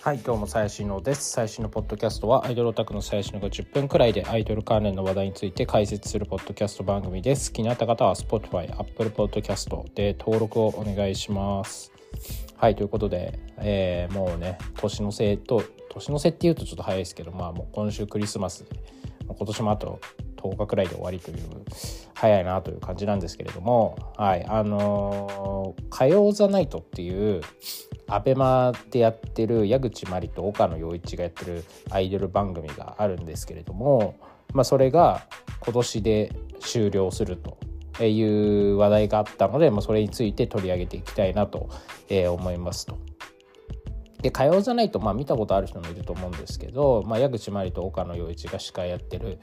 はいどうも最新のです。最新のポッドキャストはアイドルオタクの最新のが10分くらいでアイドル関連の話題について解説するポッドキャスト番組です。気になった方は Spotify、Apple Podcast で登録をお願いします。はいということで、えー、もうね年の瀬と年の瀬っていうとちょっと早いですけどまあもう今週クリスマスで今年もあと10日くらいで終わりという早いなという感じなんですけれどもはいあのー、火曜ザナイトっていうアベマでやってる矢口真理と岡野陽一がやってるアイドル番組があるんですけれども、まあ、それが今年で終了するという話題があったので、まあ、それについて取り上げていきたいなと思いますと。で火曜じゃないと、まあ、見たことある人もいると思うんですけど、まあ、矢口真理と岡野陽一が司会やってる、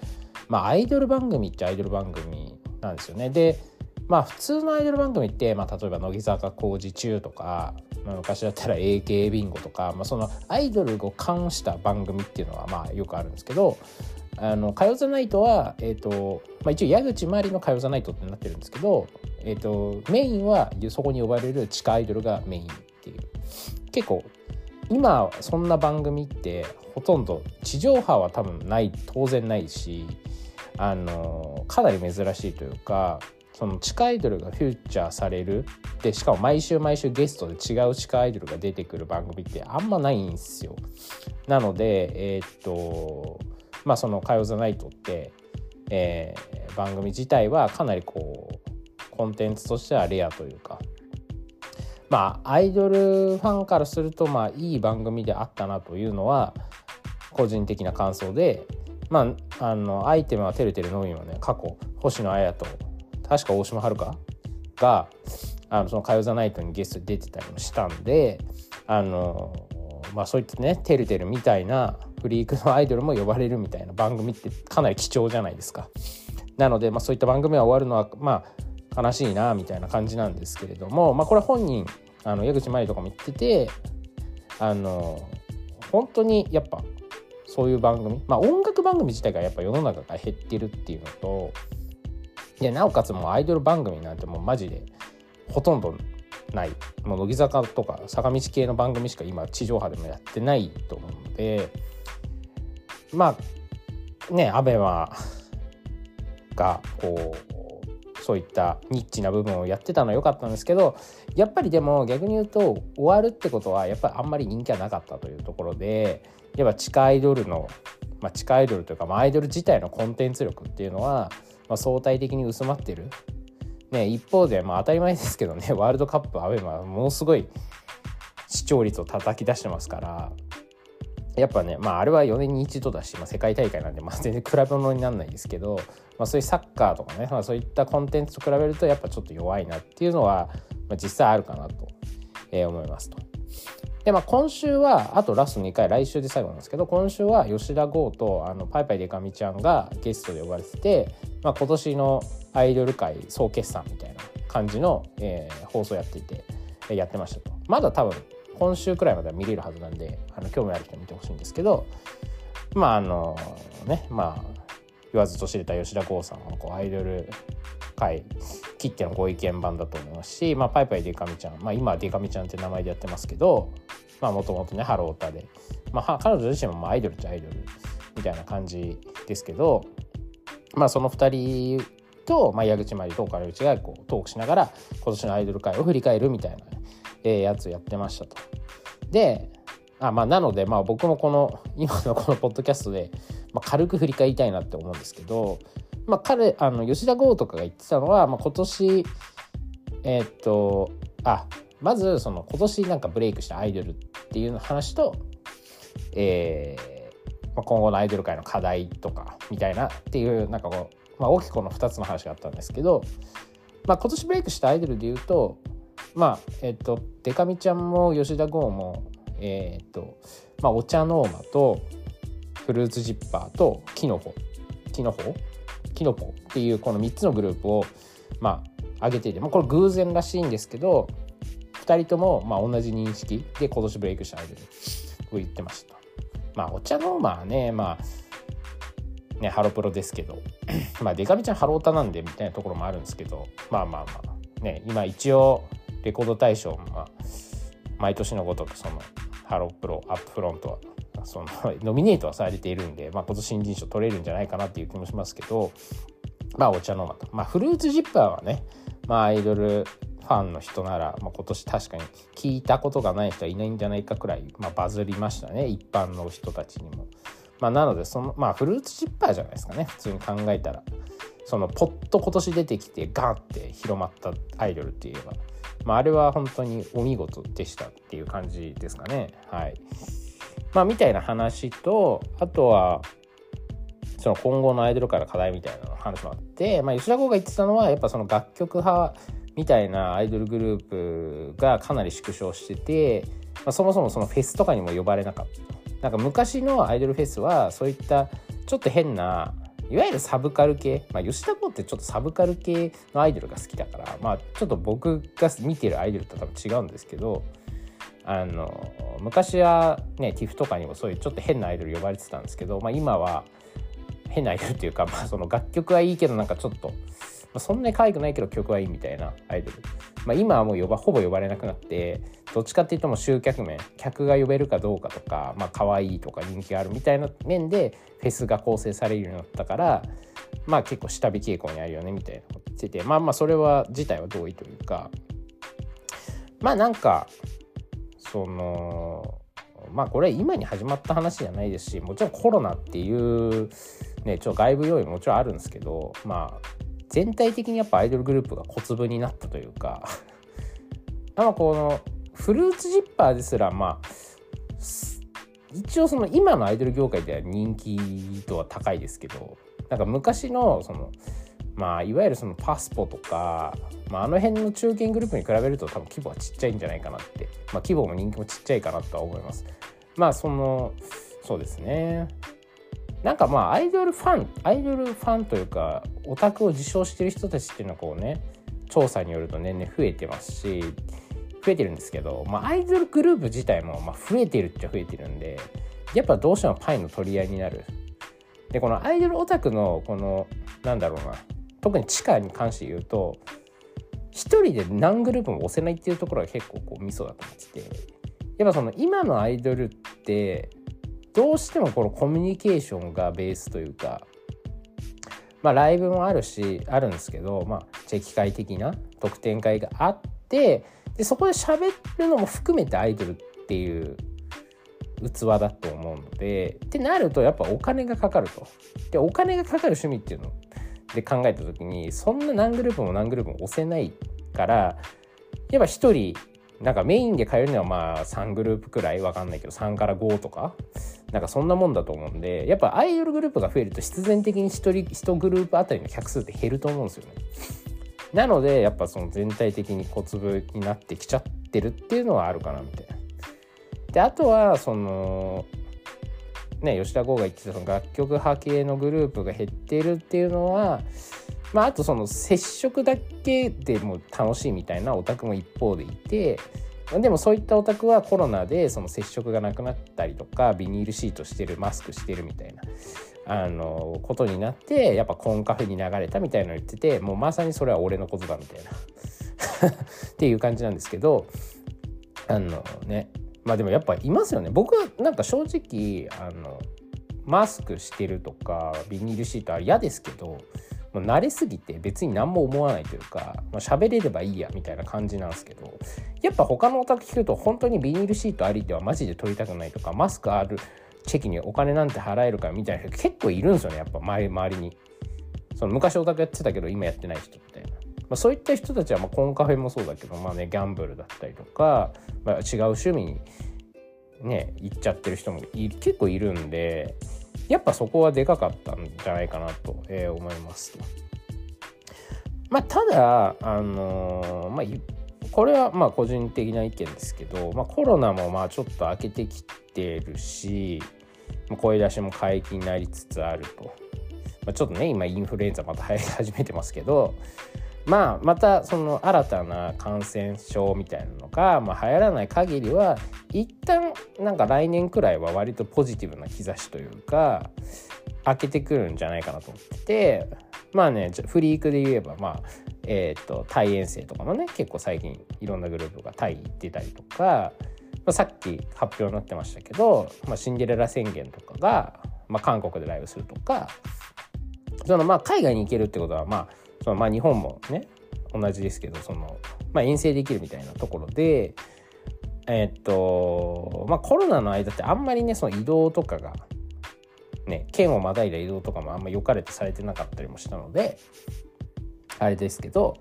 まあ、アイドル番組っちゃアイドル番組なんですよね。でまあ普通のアイドル番組って、まあ、例えば乃木坂工事中とか、まあ、昔だったら AK ビンゴとか、まあ、そのアイドルを関した番組っていうのはまあよくあるんですけど「あの火曜ザナイトは」えーとまあ、一応矢口真理の「火曜ザナイト」ってなってるんですけど、えーと、メインはそこに呼ばれる地下アイドルがメインっていう結構今そんな番組ってほとんど地上波は多分ない当然ないしあのかなり珍しいというかその地下アイドルがフューチャーされるでしかも毎週毎週ゲストで違う地下アイドルが出てくる番組ってあんまないんですよ。なのでえー、っとまあその「火曜ザナイト」って、えー、番組自体はかなりこうコンテンツとしてはレアというかまあアイドルファンからするとまあいい番組であったなというのは個人的な感想でまああのアイテムはてるてるのみはね過去星野綾と確か大島遥があのその「火曜ザナイト」にゲストで出てたりもしたんであの、まあ、そういったねてるてるみたいなフリークのアイドルも呼ばれるみたいな番組ってかなり貴重じゃないですか。なので、まあ、そういった番組が終わるのはまあ悲しいなみたいな感じなんですけれども、まあ、これ本人あの矢口真理とかも言っててあの本当にやっぱそういう番組まあ音楽番組自体がやっぱ世の中が減ってるっていうのとでなおかつもうアイドル番組なんてもうマジでほとんどない。もう乃木坂とか坂道系の番組しか今地上波でもやってないと思うのでまあねアベマがこうそういったニッチな部分をやってたのは良かったんですけどやっぱりでも逆に言うと終わるってことはやっぱりあんまり人気はなかったというところでやっぱ地下アイドルの、まあ、地下アイドルというか、ま、アイドル自体のコンテンツ力っていうのはまあ、相対的に薄まってる、ね、一方で、まあ、当たり前ですけどね ワールドカップアウェーはものすごい視聴率を叩き出してますからやっぱね、まあ、あれは4年に一度だし、まあ、世界大会なんで、まあ、全然比べ物にならないですけど、まあ、そういうサッカーとかね、まあ、そういったコンテンツと比べるとやっぱちょっと弱いなっていうのは、まあ、実際あるかなと、えー、思いますと。でまあ今週はあとラスト2回来週で最後なんですけど今週は吉田剛とあのパイパイデカミちゃんがゲストで呼ばれてて、まあ、今年のアイドル界総決算みたいな感じの、えー、放送やっていて、やってましたとまだ多分今週くらいまでは見れるはずなんであの興味ある人見てほしいんですけどまああのねまあ言わずと知れた吉田剛さんはこうアイドル界切ってのご意見番だと思いますし、まあ、パイパイデカミちゃん、まあ、今はデカミちゃんって名前でやってますけどもともとねハロータで、まあ、彼女自身もアイドルっちゃアイドルみたいな感じですけど、まあ、その2人と、まあ、矢口真理と岡内がこうトークしながら今年のアイドル界を振り返るみたいな、えー、やつやってましたと。であまあ、なので、まあ、僕もこの 今のこのポッドキャストで、まあ、軽く振り返りたいなって思うんですけど、まあ、彼あの吉田剛とかが言ってたのは、まあ、今年えー、っとあまずその今年なんかブレイクしたアイドルっていう話と、えーまあ、今後のアイドル界の課題とかみたいなっていうなんかこう、まあ、大きくこの2つの話があったんですけど、まあ、今年ブレイクしたアイドルでいうとまあえっ、とデカミちゃんも吉田剛もえっ、と、まあ、お茶ノーマとフルーツジッパーとキノコキノコ？キノポっていうこの3つのグループをまあ上げていて、まあ、これ偶然らしいんですけど2人ともまあ同じ認識で今年ブレイクしたアイドルを言ってました。まあお茶のまあねまあねハロプロですけどまあデカミちゃんハロータなんでみたいなところもあるんですけどまあまあまあね今一応レコード大賞、まあ、毎年のごとくそのハロープロアップフロントはそのノミネートはされているんで、まあ、今年新人賞取れるんじゃないかなっていう気もしますけどまあお茶の間と、まあ、フルーツジッパーはね、まあ、アイドルファンの人なら、まあ、今年確かに聞いたことがない人はいないんじゃないかくらい、まあ、バズりましたね一般の人たちにも。まあ、なのでその、まあ、フルーツジッパーじゃないですかね普通に考えたら。そのポッと今年出てきてガンって広まったアイドルって言えば、まあ、あれは本当にお見事でしたっていう感じですかね。はい。まあ、みたいな話とあとはその今後のアイドルから課題みたいな話もあって、まあ、吉田剛が言ってたのはやっぱその楽曲派みたいなアイドルグループがかなり縮小してて、まあ、そもそもそのフェスとかにも呼ばれなかった。なんか昔のアイドルフェスはそういったちょっと変ないわゆるサブカル系、まあ、吉田剛ってちょっとサブカル系のアイドルが好きだから、まあ、ちょっと僕が見てるアイドルと多分違うんですけどあの昔はね TIFF とかにもそういうちょっと変なアイドル呼ばれてたんですけど、まあ、今は変なアイドルっていうか、まあ、その楽曲はいいけどなんかちょっと、あ、そんなに可愛くないけど曲はいいみたいなアイドル、まあ、今はもう呼ばほぼ呼ばれなくなってどっちかっていうともう集客面客が呼べるかどうかとか、まあ可愛いとか人気があるみたいな面でフェスが構成されるようになったからまあ結構下火傾向にあるよねみたいなこと言っててまあまあそれは自体は同意というか。まあなんかそのまあこれ今に始まった話じゃないですしもちろんコロナっていうねちょっと外部要因ももちろんあるんですけどまあ全体的にやっぱアイドルグループが小粒になったというか まあこのフルーツジッパーですらまあ一応その今のアイドル業界では人気度は高いですけどなんか昔のそのまあいわゆるそのパスポとか、まあ、あの辺の中堅グループに比べると多分規模はちっちゃいんじゃないかなって、まあ、規模も人気もちっちゃいかなとは思います。まあそのそうですね。なんかまあアイドルファンアイドルファンというかオタクを自称してる人たちっていうのはこうね調査によると年々増えてますし増えてるんですけど、まあ、アイドルグループ自体もま増えてるっちゃ増えてるんでやっぱどうしてもパイの取り合いになる。でこのアイドルオタクのこのなんだろうな特に地下に関して言うと一人で何グループも押せないっていうところが結構こうミソだと思っててやっぱその今のアイドルってどうしてもこのコミュニケーションがベースというかまあライブもあるしあるんですけどまあチェキ会的な特典会があってでそこで喋るのも含めてアイドルっていう器だと思うのでってなるとやっぱお金がかかると。でお金がかかる趣味っていうので考えた時にそんな何グループも何グループも押せないからやっぱ1人なんかメインで通えるのはまあ3グループくらいわかんないけど3から5とかなんかそんなもんだと思うんでやっぱアイドルグループが増えると必然的に1人1グループあたりの客数って減ると思うんですよね。なのでやっぱその全体的に小粒になってきちゃってるっていうのはあるかなみたいな。であとはそのね吉田剛が言ってたその楽曲派系のグループが減ってるっていうのはまああとその接触だけでも楽しいみたいなオタクも一方でいてでもそういったオタクはコロナでその接触がなくなったりとかビニールシートしてるマスクしてるみたいなあのことになってやっぱコンカフェに流れたみたいなの言っててもうまさにそれは俺のことだみたいな っていう感じなんですけどあのね。まあでもやっぱいますよね。僕はなんか正直あのマスクしてるとかビニールシートは嫌ですけどもう慣れすぎて別に何も思わないというか、まあ、喋れればいいやみたいな感じなんですけどやっぱ他のお宅聞くと本当にビニールシートありではマジで取りたくないとかマスクあるチェキにお金なんて払えるかみたいな人結構いるんですよねやっぱ周りに。その昔オタクやってたけど今やってない人みたいな、まあ、そういった人たちはまあコンカフェもそうだけどまあねギャンブルだったりとか、まあ、違う趣味にね行っちゃってる人も結構いるんでやっぱそこはでかかったんじゃないかなと、えー、思います。まあ、ただ、あのー、まあ、これはまあ個人的な意見ですけど、まあ、コロナもまあちょっと明けてきてるし声出しも解禁になりつつあると、まあ、ちょっとね今インフルエンザまた流行り始めてますけどまあまたその新たな感染症みたいなのが、まあ、流行らない限りは一旦なんか来年くらいは割とポジティブな兆しというか開けてくるんじゃないかなと思っててまあねフリークで言えばまあえっ、ー、とタイ遠征とかもね結構最近いろんなグループがタイ行ってたりとかまあ、さっき発表になってましたけど、まあ、シンデレラ宣言とかが、まあ、韓国でライブするとかそのまあ海外に行けるってことはまあそのまあ日本もね同じですけどその、まあ、遠征できるみたいなところでえ、っとまあコロナの間ってあんまりねその移動とかがね県をまたいだ移動とかもあんま良かれてされてなかったりもしたのであれですけど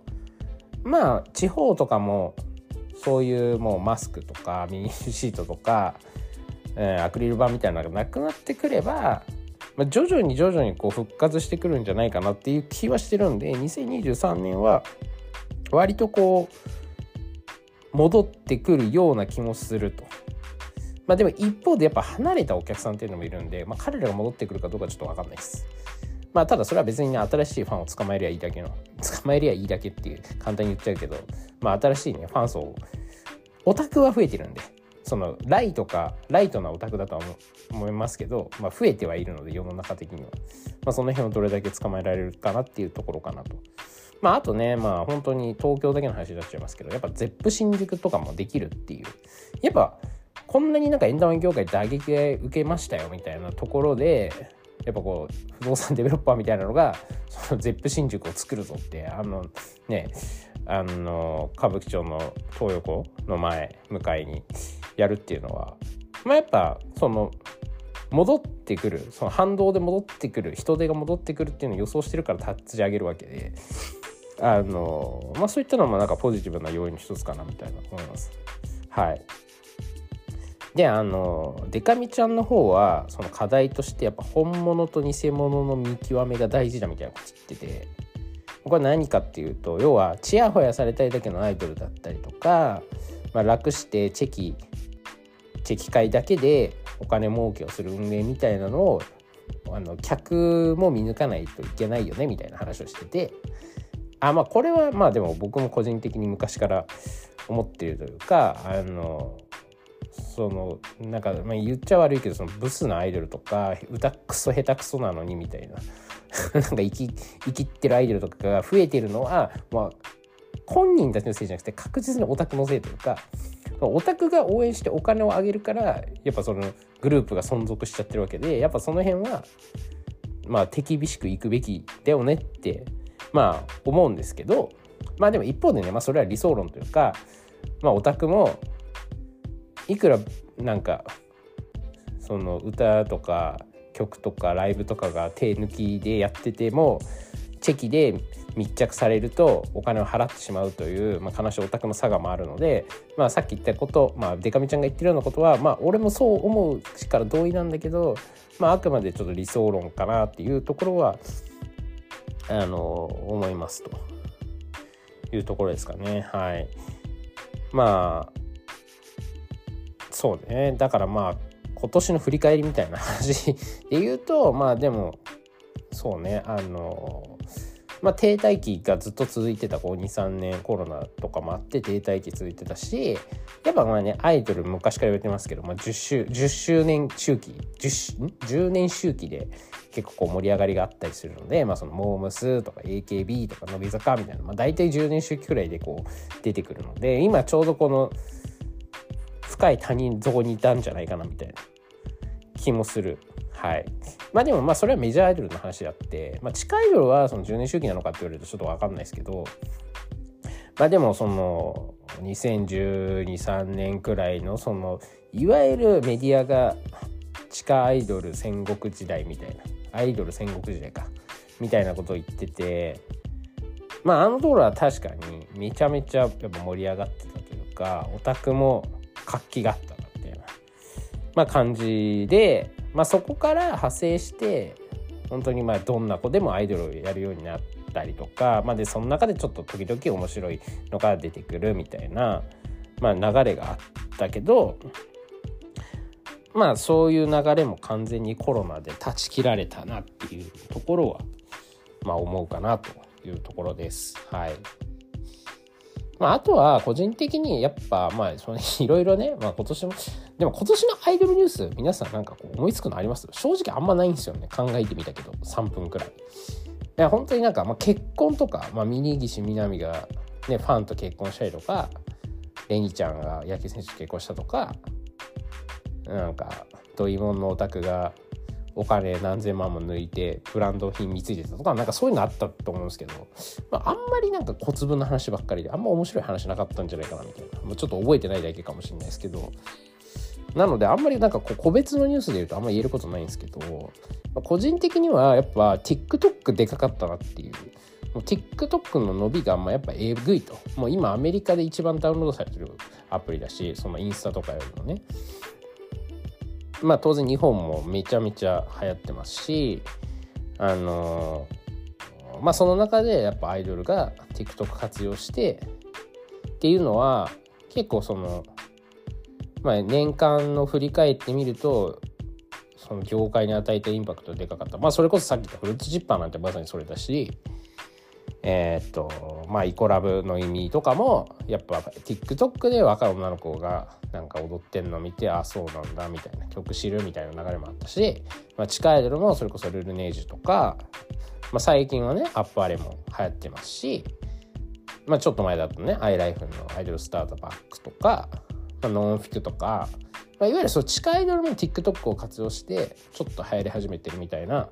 まあ地方とかもそういうもうマスクとかミニシートとか、えー、アクリル板みたいなのがなくなってくれば、まあ、徐々に徐々にこう復活してくるんじゃないかなっていう気はしてるんで2023年は割とこう戻ってくるような気もすると。まあでも一方でやっぱ離れたお客さんっていうのもいるんで、まあ、彼らが戻ってくるかどうかちょっと分かんないです。まあただそれは別にね新しいファンを捕まえりゃいいだけの捕まえりゃいいだけっていう簡単に言っちゃうけどまあ新しいねファン層オタクは増えてるんでそのライトかライトなオタクだとは思いますけど、まあ、増えてはいるので世の中的には、まあ、その辺をどれだけ捕まえられるかなっていうところかなと。まあ、あとね、まあ、本当に東京だけの話になっちゃいますけど、やっぱ ZEP 新宿とかもできるっていう。やっぱ、こんなになんかエンタメ業界打撃受けましたよみたいなところで、やっぱこう不動産デベロッパーみたいなのがその ZEP 新宿を作るぞってあのねあの歌舞伎町の東横の前向かいにやるっていうのはまあやっぱその戻ってくるその反動で戻ってくる人手が戻ってくるっていうのを予想してるから立ち上げるわけであのまあそういったのもなんかポジティブな要因の一つかなみたいな思います。はいであのデカミちゃんの方はその課題としてやっぱ本物と偽物の見極めが大事だみたいなこと言っててこれ何かっていうと要はちやほやされたいだけのアイドルだったりとか、まあ、楽してチェキチェキ会だけでお金儲けをする運営みたいなのをあの客も見抜かないといけないよねみたいな話をしてて。あまあこれはまあでも僕も個人的に昔から思っているというかあのそのなんか、まあ、言っちゃ悪いけどそのブスなアイドルとか歌くそ下手くそなのにみたいな。なんか生き生きってるアイドルとかが増えてるのは、まあ、本人たちのせいじゃなくて確実にオタクのせいというかオタクが応援してお金をあげるからやっぱそのグループが存続しちゃってるわけでやっぱその辺はまあ手厳しくいくべきだよねってまあ思うんですけどまあでも一方でね、まあ、それは理想論というかまあオタクもいくらなんかその歌とか曲とかライブとかが手抜きでやっててもチェキで密着されるとお金を払ってしまうという、まあ、悲しいオタクの差がもあるので、まあ、さっき言ったこと、まあ、デカミちゃんが言ってるようなことは、まあ、俺もそう思うから同意なんだけど、まあ、あくまでちょっと理想論かなっていうところはあの思いますと。いうところですかね。はい、まあそうね。だからまあ今年の振り返りみたいな話で言うとまあでもそうね。あのまあ停滞期がずっと続いてた23年コロナとかもあって停滞期続いてたしやっぱまあねアイドル昔から言われてますけど、まあ、10, 周10周年周期 10, 10年周期で結構こう盛り上がりがあったりするので、まあ、そのモームスとか AKB とか乃木坂みたいな、まあ、大体10年周期くらいでこう出てくるので今ちょうどこの深い谷底にいたんじゃないかなみたいな気もする。はい。まあでもまあそれはメジャーアイドルの話であって、まあ地下アイドルはその10年周期なのかって言われるとちょっとわかんないですけど、まあでもその2012、3年くらいのそのいわゆるメディアが地下アイドル戦国時代みたいな、アイドル戦国時代か、みたいなことを言ってて、まああの頃は確かにめちゃめちゃやっぱ盛り上がってたというか、オタクも活気があったなみたいな、まあ、感じで、まあ、そこから派生して本当にまあどんな子でもアイドルをやるようになったりとか、まあ、でその中でちょっと時々面白いのが出てくるみたいな、まあ、流れがあったけどまあそういう流れも完全にコロナで断ち切られたなっていうところはまあ思うかなというところです。はい。まあ、あとは個人的にやっぱまあそのいろいろね、まあ、今年もでも今年のアイドルニュース皆さんなんかこう思いつくのあります？正直あんまないんですよね考えてみたけど3分くらい。いや本当になんか、まあ、結婚とか、まあ、峯岸みなみが、ね、ファンと結婚したりとかレニちゃんが野球選手と結婚したとかなんかドイモンのオタクがお金何千万も抜いてブランド品貢いでたとかなんかそういうのあったと思うんですけど、まあ、あんまりなんか小粒の話ばっかりであんま面白い話なかったんじゃないかなみたいな。もうちょっと覚えてないだけかもしれないですけど。なのであんまりなんかこう個別のニュースで言うとあんま言えることないんですけど、まあ、個人的にはやっぱ TikTok でかかったなっていう。もう TikTok の伸びがまあやっぱえぐいと。もう今アメリカで一番ダウンロードされてるアプリだしそのインスタとかよりもね。まあ当然日本もめちゃめちゃ流行ってますしあのまあその中でやっぱアイドルが TikTok 活用してっていうのは結構そのまあ年間の振り返ってみるとその業界に与えたインパクトでかかった。まあそれこそさっき言ったフルーツジッパーなんてまさにそれだしえー、っとまあイコラブの意味とかもやっぱ TikTok で若い女の子がなんか踊ってんの見てあそうなんだみたいな曲知るみたいな流れもあったし、まあ、地下アイドルもそれこそルルネージュとか、まあ、最近はねアップアレも流行ってますし、まあ、ちょっと前だとねアイライフのアイドルスタートバックとか、まあ、ノンフィクとか、まあ、いわゆるそう地下アイドルも TikTok を活用してちょっと流行り始めてるみたいな、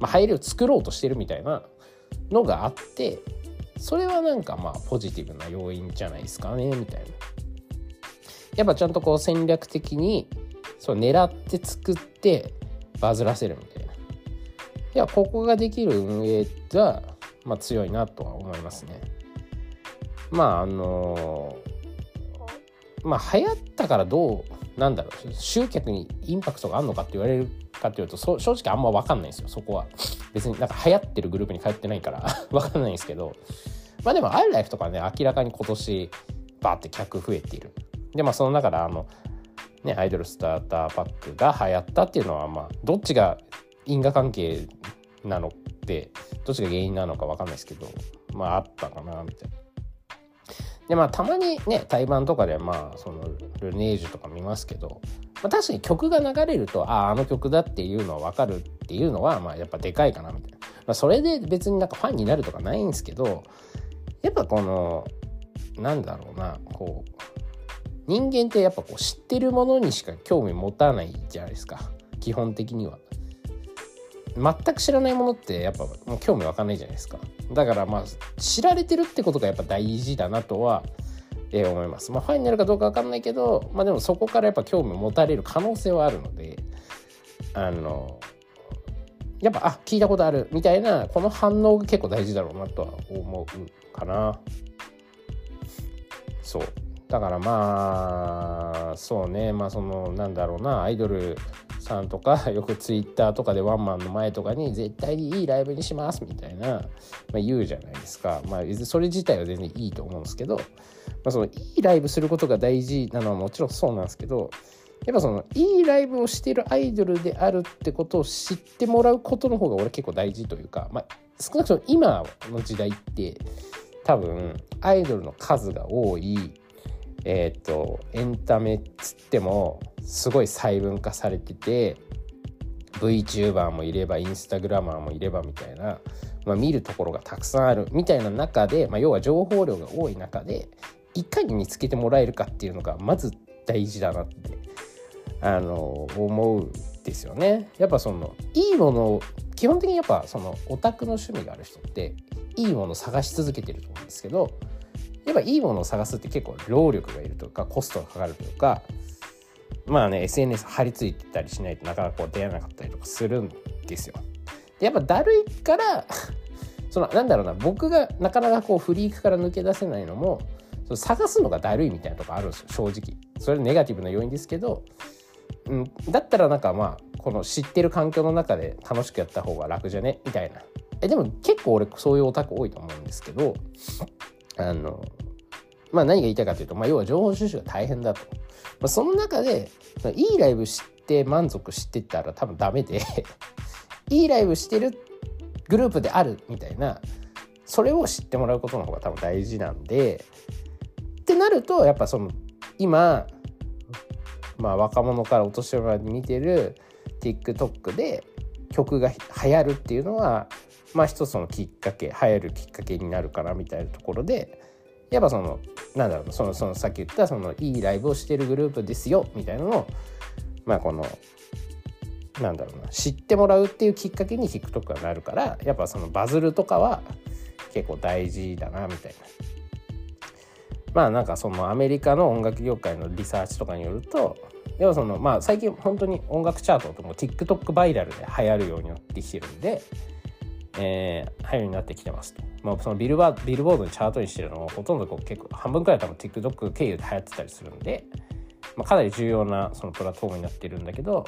まあ、流行りを作ろうとしてるみたいなのがあってそれはなんかまあポジティブな要因じゃないですかねみたいな。やっぱちゃんとこう戦略的にそう狙って作ってバズらせるみたいな。いやここができる運営が、まあ、強いなとは思いますね。まああのまあ流行ったからどうなんだろう集客にインパクトがあるのかって言われるかっていうと正直あんま分かんないんですよそこは別になんか流行ってるグループに通ってないから 分かんないんですけどまあでもアイライフとかね明らかに今年バーって客増えているでまあその中であのねアイドルスターターパックが流行ったっていうのはまあどっちが因果関係なのってどっちが原因なのか分かんないですけどまああったかなみたいな。でまあたまにね対バンとかでまあそのルネージュとか見ますけど、まあ、確かに曲が流れるとあああの曲だっていうのは分かるっていうのはまあやっぱでかいかなみたいな、まあ、それで別になんかファンになるとかないんですけどやっぱこのなんだろうなこう人間ってやっぱこう知ってるものにしか興味持たないじゃないですか。基本的には。全く知らないものってやっぱもう興味湧かんないじゃないですか。だからまあ知られてるってことがやっぱ大事だなとは、え、思います。まあファンになるかどうか分かんないけどまあでもそこからやっぱ興味持たれる可能性はあるのであのやっぱあ聞いたことあるみたいなこの反応が結構大事だろうなとは思うかな。そう。だからまあそうね。まあそのなんだろうな。アイドルさんとか よくツイッターとかでワンマンの前とかに絶対にいいライブにしますみたいな、まあ、言うじゃないですか。まあそれ自体は全然いいと思うんですけど、まあ、そのいいライブすることが大事なのはもちろんそうなんですけどやっぱそのいいライブをしてるアイドルであるってことを知ってもらうことの方が俺結構大事というか、まあ、少なくとも今の時代って多分アイドルの数が多い。えっ、ー、とエンタメっつってもすごい細分化されてて VTuber もいればインスタグラマーもいればみたいな、まあ、見るところがたくさんあるみたいな中で、まあ、要は情報量が多い中でいかに見つけてもらえるかっていうのがまず大事だなってあの思うんですよね。やっぱそのいいものを基本的にやっぱそのオタクの趣味がある人っていいものを探し続けてると思うんですけどやっぱいいものを探すって結構労力がいるとかコストがかかるとかまあね SNS 張り付いてたりしないとなかなかこう出会えなかったりとかするんですよ。でやっぱだるいから そのなんだろうな僕がなかなかこうフリークから抜け出せないのもその探すのがだるいみたいなとこあるんですよ正直。それネガティブな要因ですけど、うん、だったらなんかまあこの知ってる環境の中で楽しくやった方が楽じゃね？みたいな。えでも結構俺そういうオタク多いと思うんですけどあのまあ何が言いたいかというと、まあ、要は情報収集が大変だと。まあ、その中でいいライブして満足してたら多分ダメで いいライブしてるグループであるみたいなそれを知ってもらうことの方が多分大事なんでってなるとやっぱその今まあ若者からお年寄りまで見てる TikTok で曲が流行るっていうのはまあ一つのきっかけ流行るきっかけになるかなみたいなところでやっぱそのなんだろうそのそのさっき言ったそのいいライブをしてるグループですよみたいなのを、まあこのなんだろうな知ってもらうっていうきっかけに TikTok がなるからやっぱそのバズるとかは結構大事だなみたいな。まあなんかそのアメリカの音楽業界のリサーチとかによると要はそのまあ最近本当に音楽チャートとも TikTok バイラルで流行るようになってきてるんで、えー、流行るようになってきてますと。まあ、そのビルバビルボードにチャートにしてるのもほとんどこう結構半分くらい多分 TikTok 経由で流行ってたりするんで、まあ、かなり重要なそのプラットフォームになってるんだけど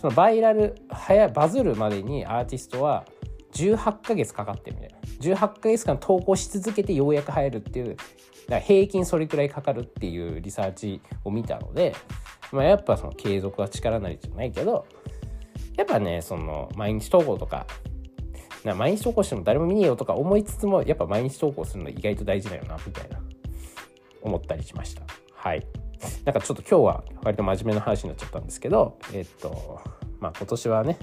そのバイラル早バズるまでにアーティストは18ヶ月かかってるみたいな18ヶ月間投稿し続けてようやく入るっていうだ平均それくらいかかるっていうリサーチを見たので、まあ、やっぱその継続は力なりじゃないけどやっぱねその毎日投稿とかな毎日投稿しても誰も見ねえよとか思いつつもやっぱ毎日投稿するの意外と大事だよなみたいな。思ったりしました。はい。なんかちょっと今日は割と真面目な話になっちゃったんですけどえっとまあ今年はね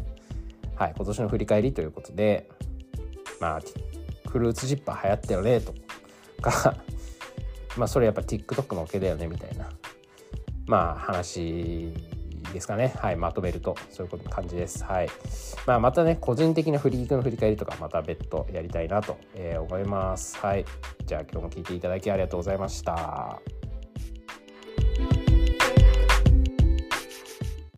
はい今年の振り返りということでまあフルーツジッパー流行ったよねとか まあそれやっぱ TikTok のおけだよねみたいな。まあ話ですかね。はい、まとめると、そういう感じです。はい。まあ、またね、個人的なフリークの振り返りとか、また別途やりたいなと思います。はい。じゃあ、今日も聞いていただきありがとうございました。